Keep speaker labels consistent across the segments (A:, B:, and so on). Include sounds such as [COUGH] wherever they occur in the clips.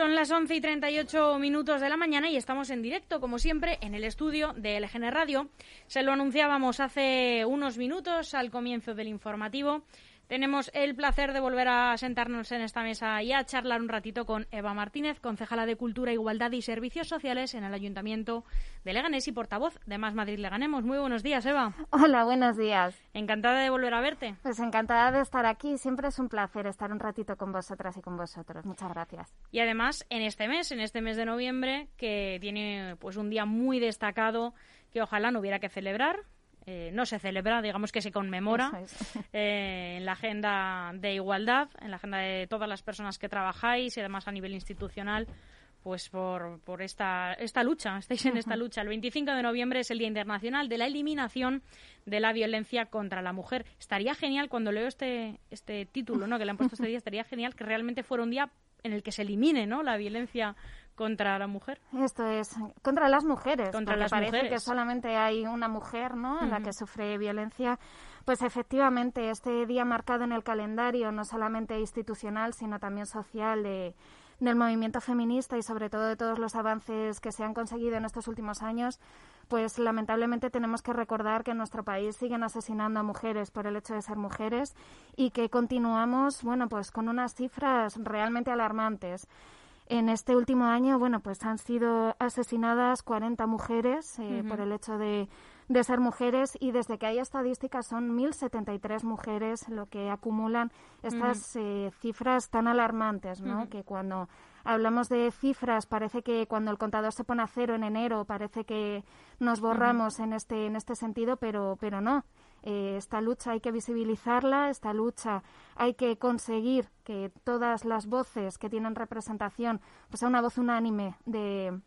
A: Son las 11 y 38 minutos de la mañana y estamos en directo, como siempre, en el estudio de LGN Radio. Se lo anunciábamos hace unos minutos al comienzo del informativo. Tenemos el placer de volver a sentarnos en esta mesa y a charlar un ratito con Eva Martínez, concejala de Cultura, Igualdad y Servicios Sociales en el Ayuntamiento de Leganés y portavoz de Más Madrid Leganemos. Muy buenos días, Eva.
B: Hola, buenos días.
A: Encantada de volver a verte.
B: Pues encantada de estar aquí. Siempre es un placer estar un ratito con vosotras y con vosotros. Muchas gracias.
A: Y además, en este mes, en este mes de noviembre, que tiene pues un día muy destacado que ojalá no hubiera que celebrar, eh, no se celebra, digamos que se conmemora [LAUGHS] eh, en la agenda de igualdad, en la agenda de todas las personas que trabajáis y además a nivel institucional pues por, por esta, esta lucha, estáis en esta lucha. El 25 de noviembre es el Día Internacional de la Eliminación de la Violencia contra la Mujer. Estaría genial, cuando leo este, este título ¿no? que le han puesto este día, estaría genial que realmente fuera un día en el que se elimine ¿no? la violencia contra la mujer.
B: Esto es contra las mujeres. Contra las parece que solamente hay una mujer, ¿no? En la que sufre violencia. Pues efectivamente, este día marcado en el calendario, no solamente institucional, sino también social de, del movimiento feminista y sobre todo de todos los avances que se han conseguido en estos últimos años, pues lamentablemente tenemos que recordar que en nuestro país siguen asesinando a mujeres por el hecho de ser mujeres y que continuamos, bueno, pues con unas cifras realmente alarmantes. En este último año, bueno, pues han sido asesinadas 40 mujeres eh, por el hecho de, ser mujeres y desde que hay estadísticas son 1.073 mujeres lo que acumulan estas eh, cifras tan alarmantes, ¿no? Que cuando hablamos de cifras parece que cuando el contador se pone a cero en enero parece que nos borramos en este en este sentido, pero pero no. Eh, esta lucha hay que visibilizarla, esta lucha hay que conseguir que todas las voces que tienen representación, pues sea una voz unánime de,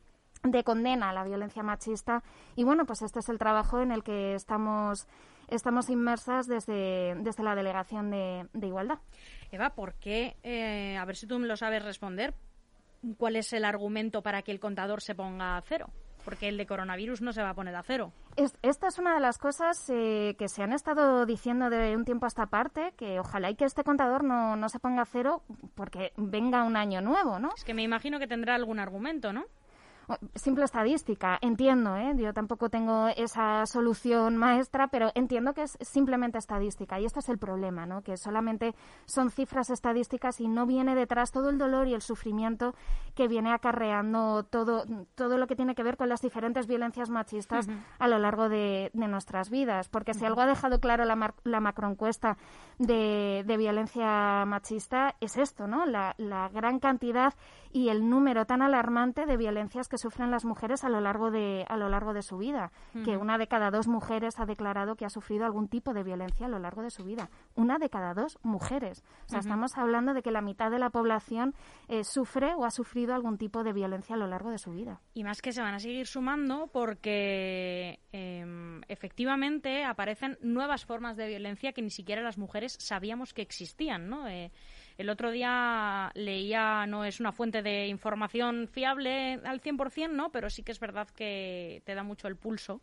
B: de condena a la violencia machista. Y bueno, pues este es el trabajo en el que estamos, estamos inmersas desde, desde la Delegación de, Igualdad.
A: Eva, ¿por qué? Eh, a ver si tú me lo sabes responder. ¿Cuál es el argumento para que el contador se ponga a cero? Porque el de coronavirus no se va a poner a cero.
B: esta es una de las cosas eh, que se han estado diciendo de un tiempo a esta parte, que ojalá y que este contador no, no se ponga a cero porque venga un año nuevo, ¿no?
A: Es que me imagino que tendrá algún argumento, ¿no?
B: Simple estadística, entiendo, ¿eh? yo tampoco tengo esa solución maestra, pero entiendo que es simplemente estadística y este es el problema, ¿no? que solamente son cifras estadísticas y no viene detrás todo el dolor y el sufrimiento que viene acarreando todo, todo lo que tiene que ver con las diferentes violencias machistas a lo largo de, nuestras vidas, porque si algo ha dejado claro la, la macroencuesta de, de, violencia machista es esto, ¿no? La, la gran cantidad y el número tan alarmante de violencias que sufren las mujeres a lo largo de, a lo largo de su vida, que una de cada dos mujeres ha declarado que ha sufrido algún tipo de violencia a lo largo de su vida. Una de cada dos mujeres. O sea, estamos hablando de que la mitad de la población eh, sufre o ha sufrido algún tipo de violencia a lo largo de su vida.
A: Y más que se van a seguir sumando porque em, efectivamente aparecen nuevas formas de violencia que ni siquiera las mujeres sabíamos que existían, ¿no? Eh, el otro día leía, no es una fuente de información fiable al 100%, ¿no? Pero sí que es verdad que te da mucho el pulso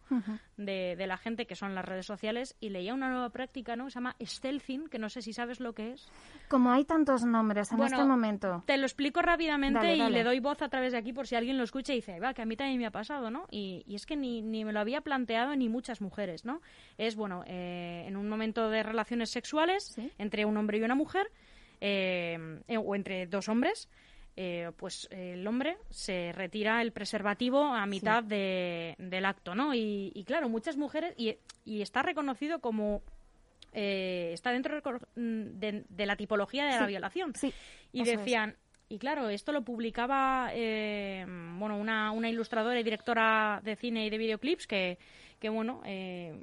A: de, la gente, que son las redes sociales, y leía una nueva práctica, ¿no? Se llama stealthing, que no sé si sabes lo que es.
B: Como hay tantos nombres en este momento.
A: Te lo explico rápidamente y le doy voz a través de aquí por si alguien lo escucha y dice, va, que a mí también me ha pasado, ¿no? Y, es que ni, ni, me lo había planteado ni muchas mujeres, ¿no? Es, bueno, eh, en un momento de relaciones sexuales entre un hombre y una mujer, eh, o entre dos hombres, eh, pues el hombre se retira el preservativo a mitad del acto, ¿no? Y, claro, muchas mujeres, y, está reconocido como eh, está dentro de, la tipología de la violación. y decían, y claro, esto lo publicaba eh, bueno, una, una ilustradora y directora de cine y de videoclips que, que bueno, eh,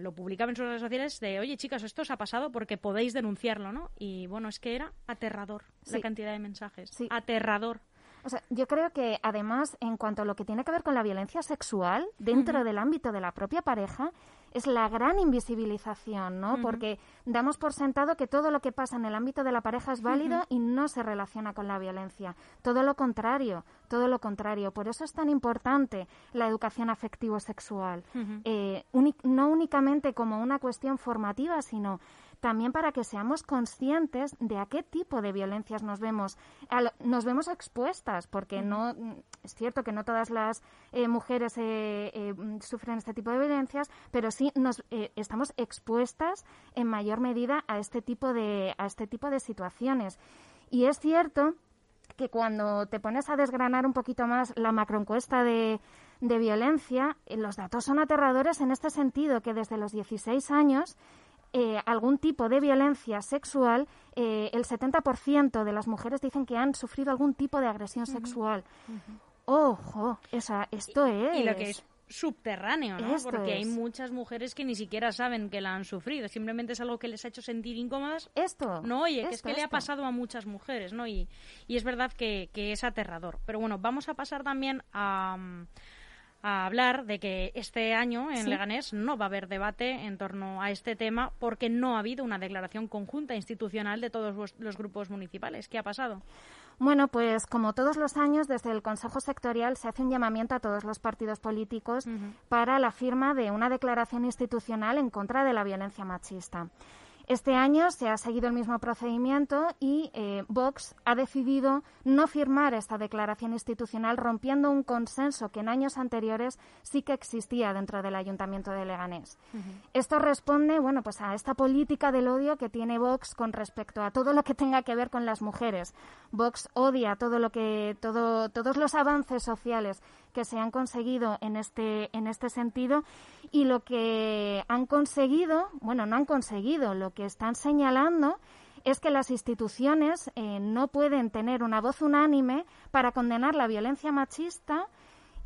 A: lo publicaba en sus redes sociales de, oye chicas, esto os ha pasado porque podéis denunciarlo, ¿no? Y bueno, es que era aterrador la cantidad de mensajes. Aterrador.
B: O sea, yo creo que además, en cuanto a lo que tiene que ver con la violencia sexual, dentro del ámbito de la propia pareja, es la gran invisibilización, ¿no? Porque damos por sentado que todo lo que pasa en el ámbito de la pareja es válido y no se relaciona con la violencia. Todo lo contrario, todo lo contrario. Por eso es tan importante la educación afectivo-sexual. Eh, no únicamente como una cuestión formativa, sino también para que seamos conscientes de a qué tipo de violencias nos vemos, nos vemos expuestas, porque no es cierto que no todas las eh, mujeres eh, eh, sufren este tipo de violencias, pero sí nos estamos expuestas en mayor medida a este tipo de a este tipo de situaciones. Y es cierto que cuando te pones a desgranar un poquito más la macroencuesta de, de violencia, los datos son aterradores en este sentido, que desde los 16 años eh, algún tipo de violencia sexual, eh, el 70% de las mujeres dicen que han sufrido algún tipo de agresión sexual. Ojo, esa, esto es...
A: Y lo que es subterráneo, ¿no? Porque hay muchas mujeres que ni siquiera saben que la han sufrido, simplemente es algo que les ha hecho sentir incómodas.
B: Esto.
A: No, oye, que es que le ha pasado a muchas mujeres, ¿no? Y, y es verdad que, que, es aterrador. Pero bueno, vamos a pasar también a, a hablar de que este año en Leganés no va a haber debate en torno a este tema porque no ha habido una declaración conjunta institucional de todos los grupos municipales. ¿Qué ha pasado?
B: Bueno, pues como todos los años, desde el Consejo Sectorial se hace un llamamiento a todos los partidos políticos para la firma de una declaración institucional en contra de la violencia machista. Este año se ha seguido el mismo procedimiento y eh, Vox ha decidido no firmar esta declaración institucional, rompiendo un consenso que en años anteriores sí que existía dentro del Ayuntamiento de Leganés. Esto responde, bueno, pues a esta política del odio que tiene Vox con respecto a todo lo que tenga que ver con las mujeres. Vox odia todo lo que, todo, todos los avances sociales que se han conseguido en este, en este sentido y lo que han conseguido, bueno, no han conseguido, lo que están señalando es que las instituciones eh, no pueden tener una voz unánime para condenar la violencia machista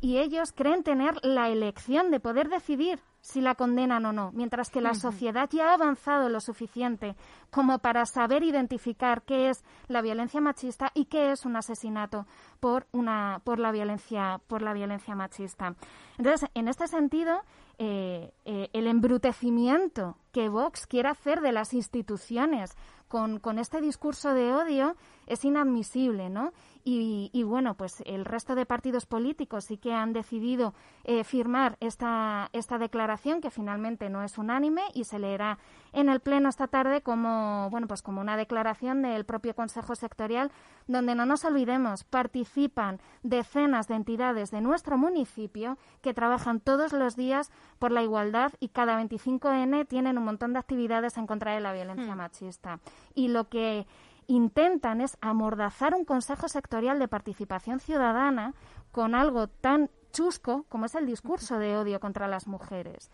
B: y ellos creen tener la elección de poder decidir si la condenan o no, mientras que la sociedad ya ha avanzado lo suficiente como para saber identificar qué es la violencia machista y qué es un asesinato por una por la violencia por la violencia machista. Entonces, en este sentido, eh, eh, el embrutecimiento que Vox quiere hacer de las instituciones con, con este discurso de odio es inadmisible, ¿no? Y, bueno, pues el resto de partidos políticos sí que han decidido eh, firmar esta, esta declaración que finalmente no es unánime y se leerá en el pleno esta tarde como bueno pues como una declaración del propio Consejo Sectorial donde no nos olvidemos participan decenas de entidades de nuestro municipio que trabajan todos los días por la igualdad y cada 25N tienen un montón de actividades en contra de la violencia hmm. machista y lo que intentan es amordazar un consejo sectorial de participación ciudadana con algo tan chusco como es el discurso de odio contra las mujeres.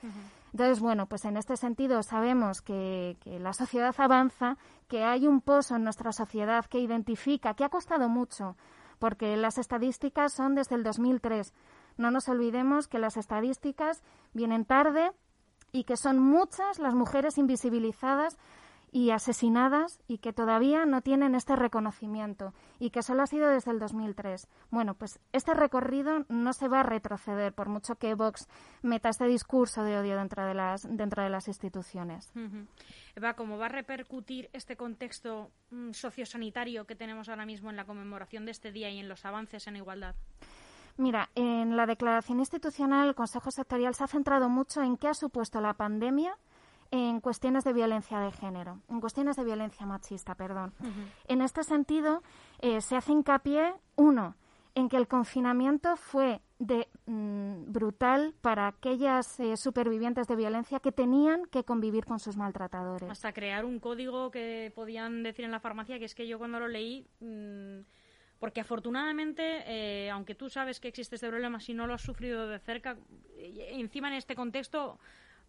B: Entonces, bueno, pues en este sentido sabemos que, que, la sociedad avanza, que hay un pozo en nuestra sociedad que identifica, que ha costado mucho, porque las estadísticas son desde el 2003. No nos olvidemos que las estadísticas vienen tarde y que son muchas las mujeres invisibilizadas y asesinadas y que todavía no tienen este reconocimiento y que solo ha sido desde el 2003. Bueno, pues este recorrido no se va a retroceder por mucho que Vox meta este discurso de odio dentro de las, dentro de las instituciones.
A: Eva, ¿cómo va a repercutir este contexto mm, sociosanitario que tenemos ahora mismo en la conmemoración de este día y en los avances en igualdad?
B: Mira, en la declaración institucional el Consejo Sectorial se ha centrado mucho en qué ha supuesto la pandemia en cuestiones de violencia de género, en cuestiones de violencia machista, perdón. En este sentido, eh, se hace hincapié, uno, en que el confinamiento fue de, mm, brutal para aquellas eh, supervivientes de violencia que tenían que convivir con sus maltratadores.
A: Hasta crear un código que podían decir en la farmacia, que es que yo cuando lo leí... Mm, porque afortunadamente, eh, aunque tú sabes que existe este problema, si no lo has sufrido de cerca, encima en este contexto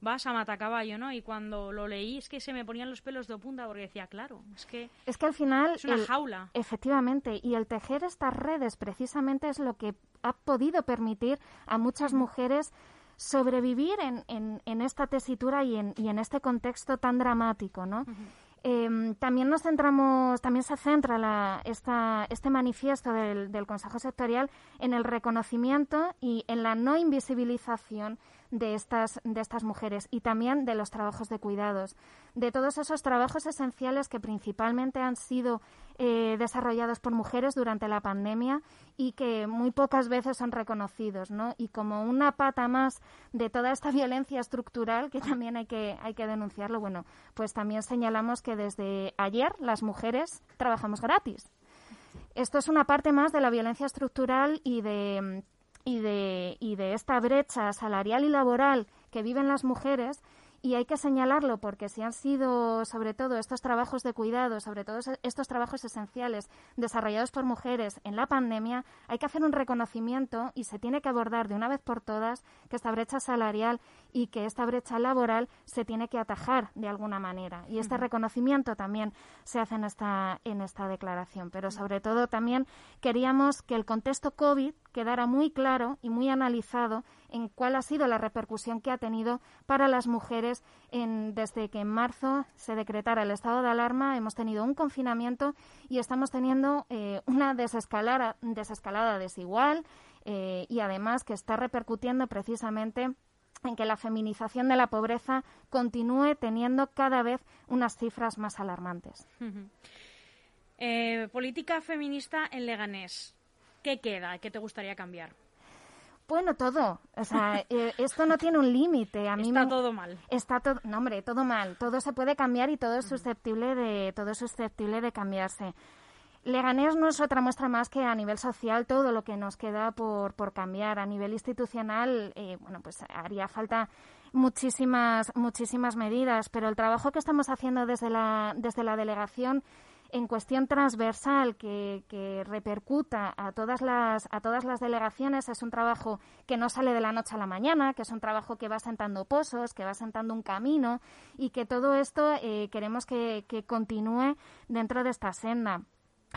A: vas a matacaballo, ¿no? Y cuando lo leí es que se me ponían los pelos de punta porque decía, claro, es que
B: es que al final
A: es una jaula.
B: Efectivamente, y el tejer estas redes precisamente es lo que ha podido permitir a muchas mujeres sobrevivir en, en, esta tesitura y en, y en este contexto tan dramático, ¿no? Em, también nos centramos, también se centra la, esta, este manifiesto del, del, Consejo Sectorial en el reconocimiento y en la no invisibilización de estas, de estas mujeres y también de los trabajos de cuidados, de todos esos trabajos esenciales que principalmente han sido eh, desarrollados por mujeres durante la pandemia y que muy pocas veces son reconocidos, ¿no? Y como una pata más de toda esta [LAUGHS] violencia estructural, que también hay que, hay que denunciarlo, bueno, pues también señalamos que desde ayer las mujeres trabajamos gratis. Esto es una parte más de la violencia estructural y de y de, y de esta brecha salarial y laboral que viven las mujeres y hay que señalarlo porque si han sido, sobre todo, estos trabajos de cuidado, sobre todo estos trabajos esenciales desarrollados por mujeres en la pandemia, hay que hacer un reconocimiento y se tiene que abordar de una vez por todas que esta brecha salarial y que esta brecha laboral se tiene que atajar de alguna manera. Y este reconocimiento también se hace en esta, en esta declaración. Pero sobre todo también queríamos que el contexto COVID quedara muy claro y muy analizado en cuál ha sido la repercusión que ha tenido para las mujeres en, desde que en marzo se decretara el estado de alarma. Hemos tenido un confinamiento y estamos teniendo eh, una desescalada, desescalada desigual eh, y además que está repercutiendo precisamente en que la feminización de la pobreza continúe teniendo cada vez unas cifras más alarmantes.
A: Eh, política feminista en Leganés. ¿Qué queda? ¿Qué te gustaría cambiar?
B: Bueno, todo. O sea, [LAUGHS] eh, esto no tiene un límite. A mí
A: está todo mal.
B: Está todo, no hombre, todo mal. Todo se puede cambiar y todo es susceptible de, todo es susceptible de cambiarse. Leganés no es otra muestra más que a nivel social todo lo que nos queda por, por cambiar. A nivel institucional, eh, bueno, pues haría falta muchísimas, muchísimas medidas, pero el trabajo que estamos haciendo desde la, desde la delegación en cuestión transversal que, repercuta a todas las a todas las delegaciones es un trabajo que no sale de la noche a la mañana que es un trabajo que va sentando pozos que va sentando un camino y que todo esto eh, queremos que, que continúe dentro de esta senda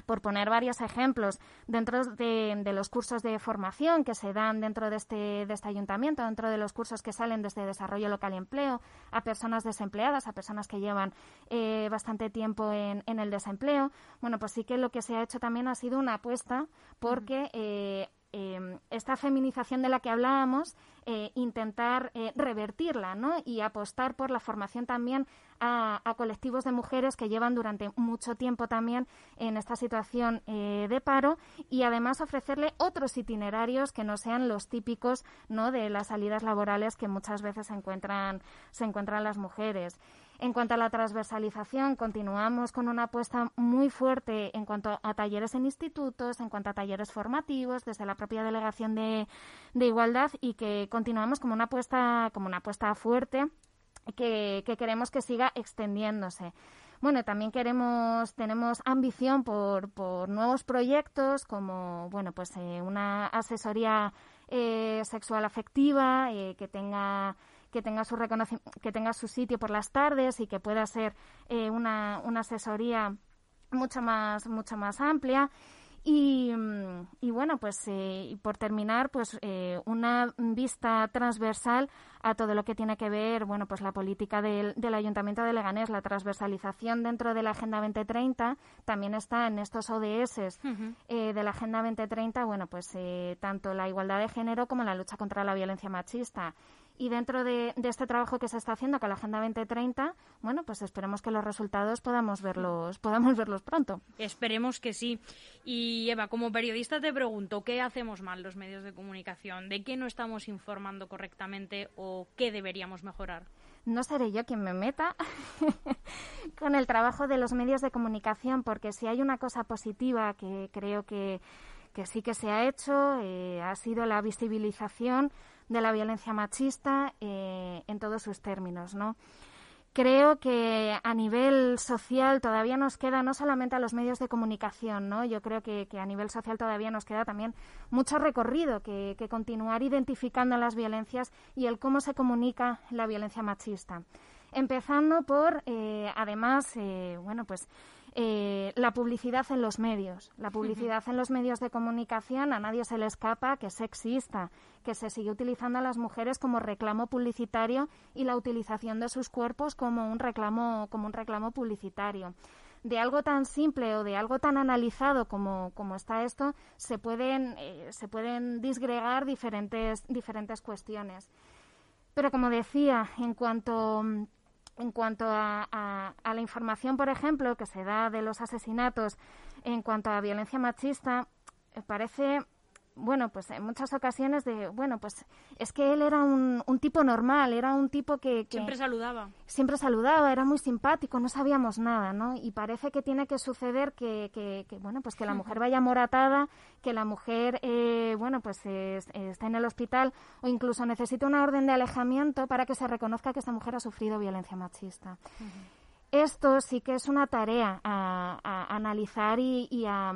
B: por poner varios ejemplos, dentro de, los cursos de formación que se dan dentro de este, de este ayuntamiento, dentro de los cursos que salen desde Desarrollo Local y Empleo, a personas desempleadas, a personas que llevan eh, bastante tiempo en, en, el desempleo, bueno, pues sí que lo que se ha hecho también ha sido una apuesta porque eh, Em, esta feminización de la que hablábamos, eh, intentar eh, revertirla ¿no? y apostar por la formación también a, colectivos de mujeres que llevan durante mucho tiempo también en esta situación eh, de paro y además ofrecerle otros itinerarios que no sean los típicos ¿no? de las salidas laborales que muchas veces se encuentran, se encuentran las mujeres. En cuanto a la transversalización, continuamos con una apuesta muy fuerte en cuanto a talleres en institutos, en cuanto a talleres formativos, desde la propia delegación de, igualdad y que continuamos como una apuesta, como una apuesta fuerte que, queremos que siga extendiéndose. Bueno, también queremos, tenemos ambición por, por nuevos proyectos como, bueno, pues eh, una asesoría eh, sexual afectiva eh, que tenga que tenga su que tenga su sitio por las tardes y que pueda ser eh, una, una asesoría mucho más mucho más amplia y, y, bueno, pues eh, por terminar, pues eh, una vista transversal a todo lo que tiene que ver, bueno, pues la política del, del, Ayuntamiento de Leganés, la transversalización dentro de la Agenda 2030 también está en estos ODS eh, de la Agenda 2030, bueno, pues tanto la igualdad de género como la lucha contra la violencia machista. Y dentro de, este trabajo que se está haciendo con la Agenda 2030, bueno, pues esperemos que los resultados podamos verlos, podamos verlos pronto.
A: Esperemos que sí. Y Eva, como periodista te pregunto, ¿qué hacemos mal los medios de comunicación? ¿De qué no estamos informando correctamente o qué deberíamos mejorar?
B: no seré yo quien me meta [LAUGHS] con el trabajo de los medios de comunicación, porque si hay una cosa positiva que creo que, que sí que se ha hecho, eh, ha sido la visibilización de la violencia machista eh, en todos sus términos, ¿no? Creo que a nivel social todavía nos queda, no solamente a los medios de comunicación, ¿no? Yo creo que, a nivel social todavía nos queda también mucho recorrido que, continuar identificando las violencias y el cómo se comunica la violencia machista. Empezando por, eh, además, eh, bueno, pues eh, la publicidad en los medios. La publicidad en los medios de comunicación a nadie se le escapa que es sexista, que se sigue utilizando a las mujeres como reclamo publicitario y la utilización de sus cuerpos como un reclamo, como un reclamo publicitario. De algo tan simple o de algo tan analizado como, como está esto, se pueden, eh, se pueden disgregar diferentes, diferentes cuestiones. Pero como decía, en cuanto en cuanto a, a, la información, por ejemplo, que se da de los asesinatos, en cuanto a violencia machista, eh, parece bueno, pues en muchas ocasiones de, bueno, pues es que él era un, un tipo normal, era un tipo que,
A: Siempre saludaba.
B: Siempre saludaba, era muy simpático, no sabíamos nada, ¿no? Y parece que tiene que suceder que, que, bueno, pues que la mujer vaya moratada, que la mujer, eh, bueno, pues esté en el hospital o incluso necesite una orden de alejamiento para que se reconozca que esta mujer ha sufrido violencia machista. Esto sí que es una tarea a, analizar y, y a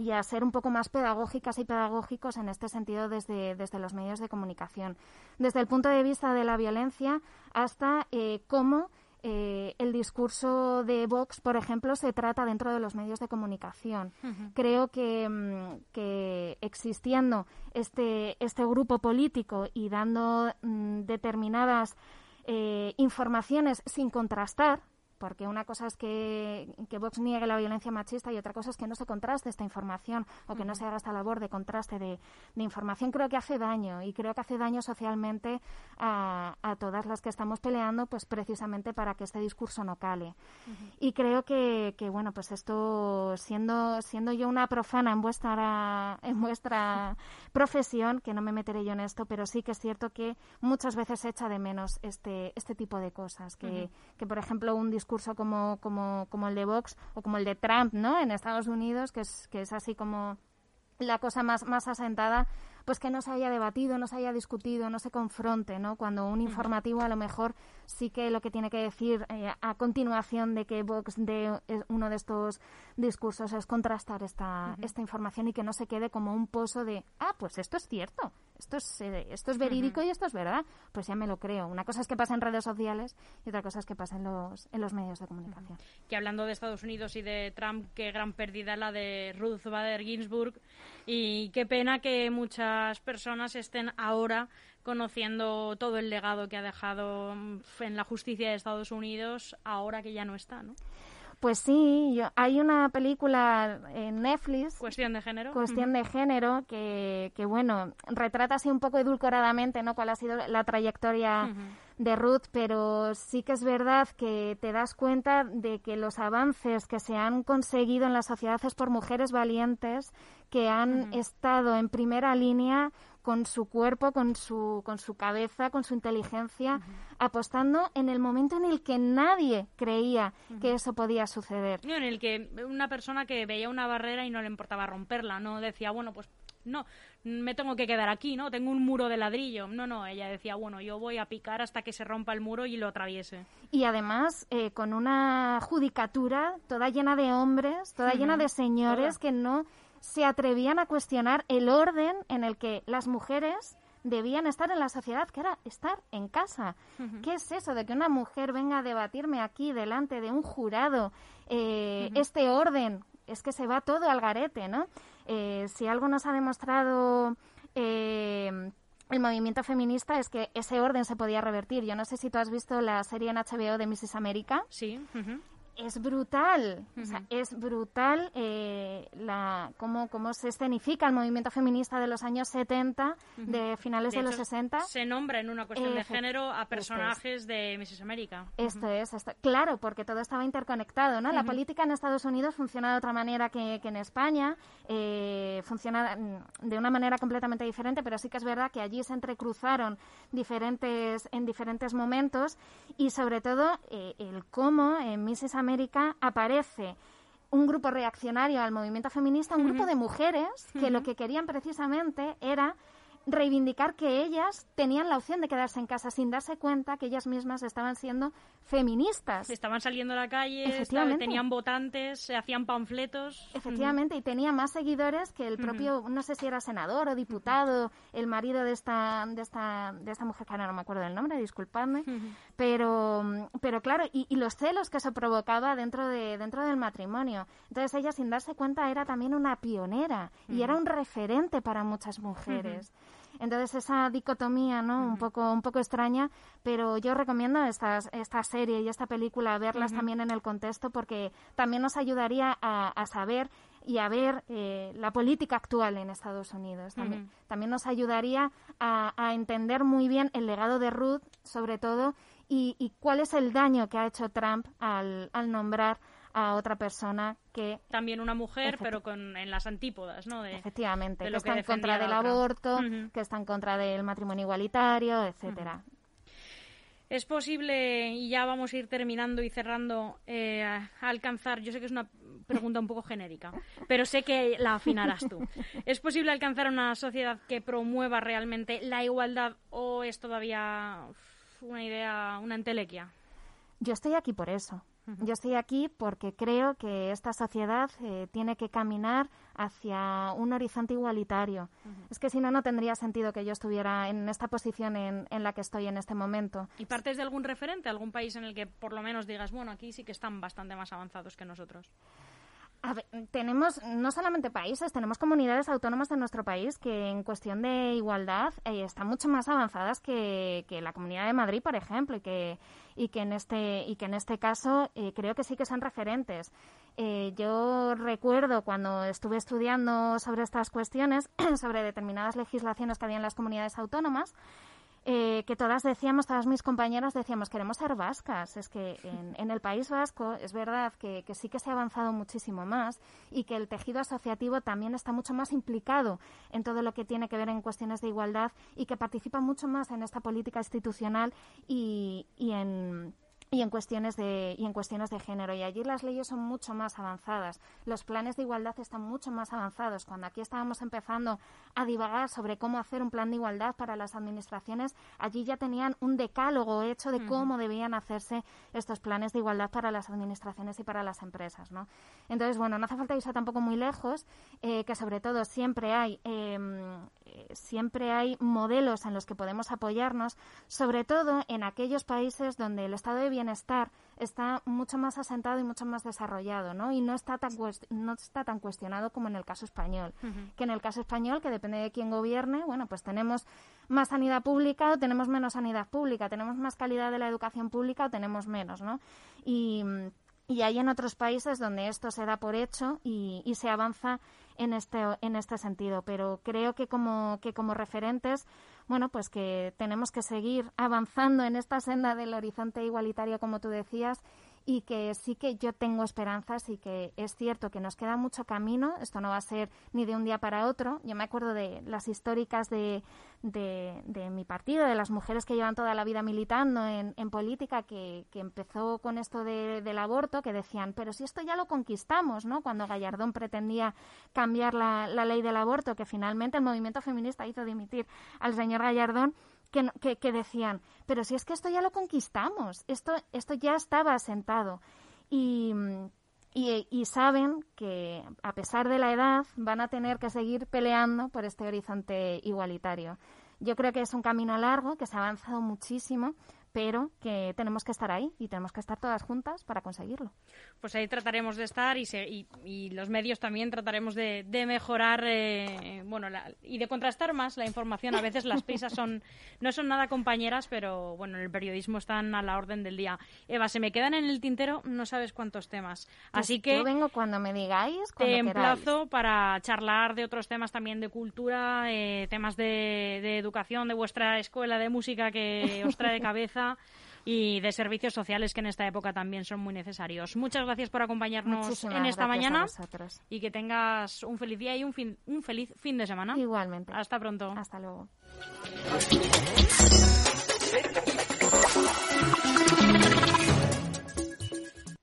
B: y a ser un poco más pedagógicas y pedagógicos en este sentido desde, desde los medios de comunicación. Desde el punto de vista de la violencia hasta eh, cómo eh, el discurso de Vox, por ejemplo, se trata dentro de los medios de comunicación. Creo que, mm, que, existiendo este, este grupo político y dando mm, determinadas eh, informaciones sin contrastar, porque una cosa es que, que, Vox niegue la violencia machista y otra cosa es que no se contraste esta información o que no se haga esta labor de contraste de, información. Creo que hace daño y creo que hace daño socialmente a, todas las que estamos peleando, pues precisamente para que este discurso no cale. Y creo que, que, bueno, pues esto, siendo, siendo yo una profana en vuestra, en vuestra [LAUGHS] profesión, que no me meteré yo en esto, pero sí que es cierto que muchas veces se echa de menos este, este tipo de cosas, que, que por ejemplo un discurso discurso como, como, como el de Vox o como el de Trump, ¿no? En Estados Unidos, que es, que es así como la cosa más, más asentada, pues que no se haya debatido, no se haya discutido, no se confronte, ¿no? Cuando un informativo a lo mejor sí que lo que tiene que decir eh, a continuación de que Vox de eh, uno de estos discursos es contrastar esta, esta información y que no se quede como un pozo de, ah, pues esto es cierto, esto es, eh, esto es verídico y esto es verdad, pues ya me lo creo. Una cosa es que pasa en redes sociales y otra cosa es que pasa en los, en los medios de comunicación.
A: Que hablando de Estados Unidos y de Trump, qué gran pérdida la de Ruth Bader Ginsburg y qué pena que muchas personas estén ahora conociendo todo el legado que ha dejado mm, en la justicia de Estados Unidos ahora que ya no está, ¿no?
B: Pues sí, hay una película en Netflix.
A: Cuestión de género.
B: Cuestión de género que, que, bueno, retrata así un poco edulcoradamente, ¿no? Cuál ha sido la trayectoria de Ruth, pero sí que es verdad que te das cuenta de que los avances que se han conseguido en la sociedad es por mujeres valientes que han estado en primera línea con su cuerpo, con su, con su cabeza, con su inteligencia, apostando en el momento en el que nadie creía que eso podía suceder.
A: en el que una persona que veía una barrera y no le importaba romperla, no decía, bueno, pues no, me tengo que quedar aquí, ¿no? Tengo un muro de ladrillo. No, no, ella decía, bueno, yo voy a picar hasta que se rompa el muro y lo atraviese.
B: Y además, eh, con una judicatura toda llena de hombres, toda llena de señores que no se atrevían a cuestionar el orden en el que las mujeres debían estar en la sociedad, que era estar en casa. ¿Qué es eso de que una mujer venga a debatirme aquí delante de un jurado eh, este orden? Es que se va todo al garete, ¿no? Eh, si algo nos ha demostrado eh, el movimiento feminista es que ese orden se podía revertir. Yo no sé si tú has visto la serie en HBO de Mrs. America.
A: Sí
B: es brutal, es brutal eh, la, cómo, cómo se escenifica el movimiento feminista de los años 70, de finales de, los 60.
A: Se nombra en una cuestión de género a personajes de Mrs. América.
B: Esto es, claro, porque todo estaba interconectado, ¿no? La política en Estados Unidos funciona de otra manera que, en España, eh, funciona de una manera completamente diferente, pero sí que es verdad que allí se entrecruzaron diferentes, en diferentes momentos y sobre todo eh, el cómo en Mrs. América aparece un grupo reaccionario al movimiento feminista, un grupo de mujeres que lo que querían precisamente era reivindicar que ellas tenían la opción de quedarse en casa sin darse cuenta que ellas mismas estaban siendo feministas.
A: Estaban saliendo a la calle, tenían votantes, se hacían panfletos.
B: Efectivamente, y tenía más seguidores que el propio, no sé si era senador o diputado, el marido de esta, de esta, de esta mujer, que ahora no me acuerdo del nombre, disculpadme, pero, pero claro, y, los celos que se provocaba dentro, de, dentro del matrimonio. Entonces ella, sin darse cuenta, era también una pionera y era un referente para muchas mujeres. Entonces esa dicotomía, ¿no? Un poco un poco extraña, pero yo recomiendo estas, esta serie y esta película verlas también en el contexto porque también nos ayudaría a, saber y a ver eh, la política actual en Estados Unidos. También, también nos ayudaría a, a, entender muy bien el legado de Ruth, sobre todo, y, y cuál es el daño que ha hecho Trump al, al nombrar a otra persona que
A: también una mujer pero con en las antípodas no
B: efectivamente que está en contra del aborto que está en contra del matrimonio igualitario etcétera.
A: Es posible y ya vamos a ir terminando y cerrando eh, alcanzar yo sé que es una pregunta un poco genérica pero sé que la afinarás tú. Es posible alcanzar una sociedad que promueva realmente la igualdad o es todavía una idea una entelequia
B: yo estoy aquí por eso yo estoy aquí porque creo que esta sociedad eh, tiene que caminar hacia un horizonte igualitario. Es que si no, no tendría sentido que yo estuviera en esta posición en, en, la que estoy en este momento.
A: ¿Y partes de algún referente, algún país en el que por lo menos digas, bueno, aquí sí que están bastante más avanzados que nosotros?
B: Tenemos no solamente países, tenemos comunidades autónomas de nuestro país que en cuestión de igualdad eh, están mucho más avanzadas que, la Comunidad de Madrid, por ejemplo, y que, y que en este y que en este caso eh, creo que sí que son referentes. Eh, yo recuerdo cuando estuve estudiando sobre estas cuestiones, [CLEARS THROAT] sobre determinadas legislaciones que había en las comunidades autónomas, eh, que todas decíamos, todas mis compañeras decíamos, queremos ser vascas. Es que en, el País Vasco es verdad que, sí que se ha avanzado muchísimo más y que el tejido asociativo también está mucho más implicado en todo lo que tiene que ver en cuestiones de igualdad y que participa mucho más en esta política institucional y en y en cuestiones de y en cuestiones de género. Y allí las leyes son mucho más avanzadas. Los planes de igualdad están mucho más avanzados. Cuando aquí estábamos empezando a divagar sobre cómo hacer un plan de igualdad para las administraciones allí ya tenían un decálogo hecho de cómo debían hacerse estos planes de igualdad para las administraciones y para las empresas ¿no? entonces bueno no hace falta irse tampoco muy lejos eh, que sobre todo siempre hay em, eh, siempre hay modelos en los que podemos apoyarnos sobre todo en aquellos países donde el estado de bienestar está mucho más asentado y mucho más desarrollado, ¿no? Y no está tan no está tan cuestionado como en el caso español, que en el caso español, que depende de quién gobierne, bueno, pues tenemos más sanidad pública o tenemos menos sanidad pública, tenemos más calidad de la educación pública o tenemos menos, ¿no? Y y hay en otros países donde esto se da por hecho y, y, se avanza en este en este sentido pero creo que como que como referentes bueno, pues que tenemos que seguir avanzando en esta senda del horizonte igualitario, como tú decías, y que sí que yo tengo esperanzas y que es cierto que nos queda mucho camino, esto no va a ser ni de un día para otro. Yo me acuerdo de las históricas de, de, mi partido, de las mujeres que llevan toda la vida militando en, en política, que, que, empezó con esto del aborto, que decían, pero si esto ya lo conquistamos, ¿no? Cuando Gallardón pretendía cambiar la, la ley del aborto, que finalmente el movimiento feminista hizo dimitir al señor Gallardón, que, que, decían, pero si es que esto ya lo conquistamos, esto, esto ya estaba asentado. Y, y, y, saben que, a pesar de la edad, van a tener que seguir peleando por este horizonte igualitario. Yo creo que es un camino largo, que se ha avanzado muchísimo, pero que tenemos que estar ahí y tenemos que estar todas juntas para conseguirlo.
A: Pues ahí trataremos de estar y, y, los medios también trataremos de, mejorar eh, bueno y de contrastar más la información. A veces las prisas son [LAUGHS] no son nada compañeras, pero bueno, en el periodismo están a la orden del día. Eva, se me quedan en el tintero no sabes cuántos temas. Pues Así que
B: yo vengo cuando me digáis.
A: te emplazo para charlar de otros temas también de cultura, eh, temas de, de educación, de vuestra escuela de música que os trae de y de servicios sociales que en esta época también son muy necesarios. Muchas gracias por acompañarnos en esta mañana y que tengas un feliz día y un, fin, un feliz fin de semana.
B: Igualmente.
A: Hasta pronto.
B: Hasta luego.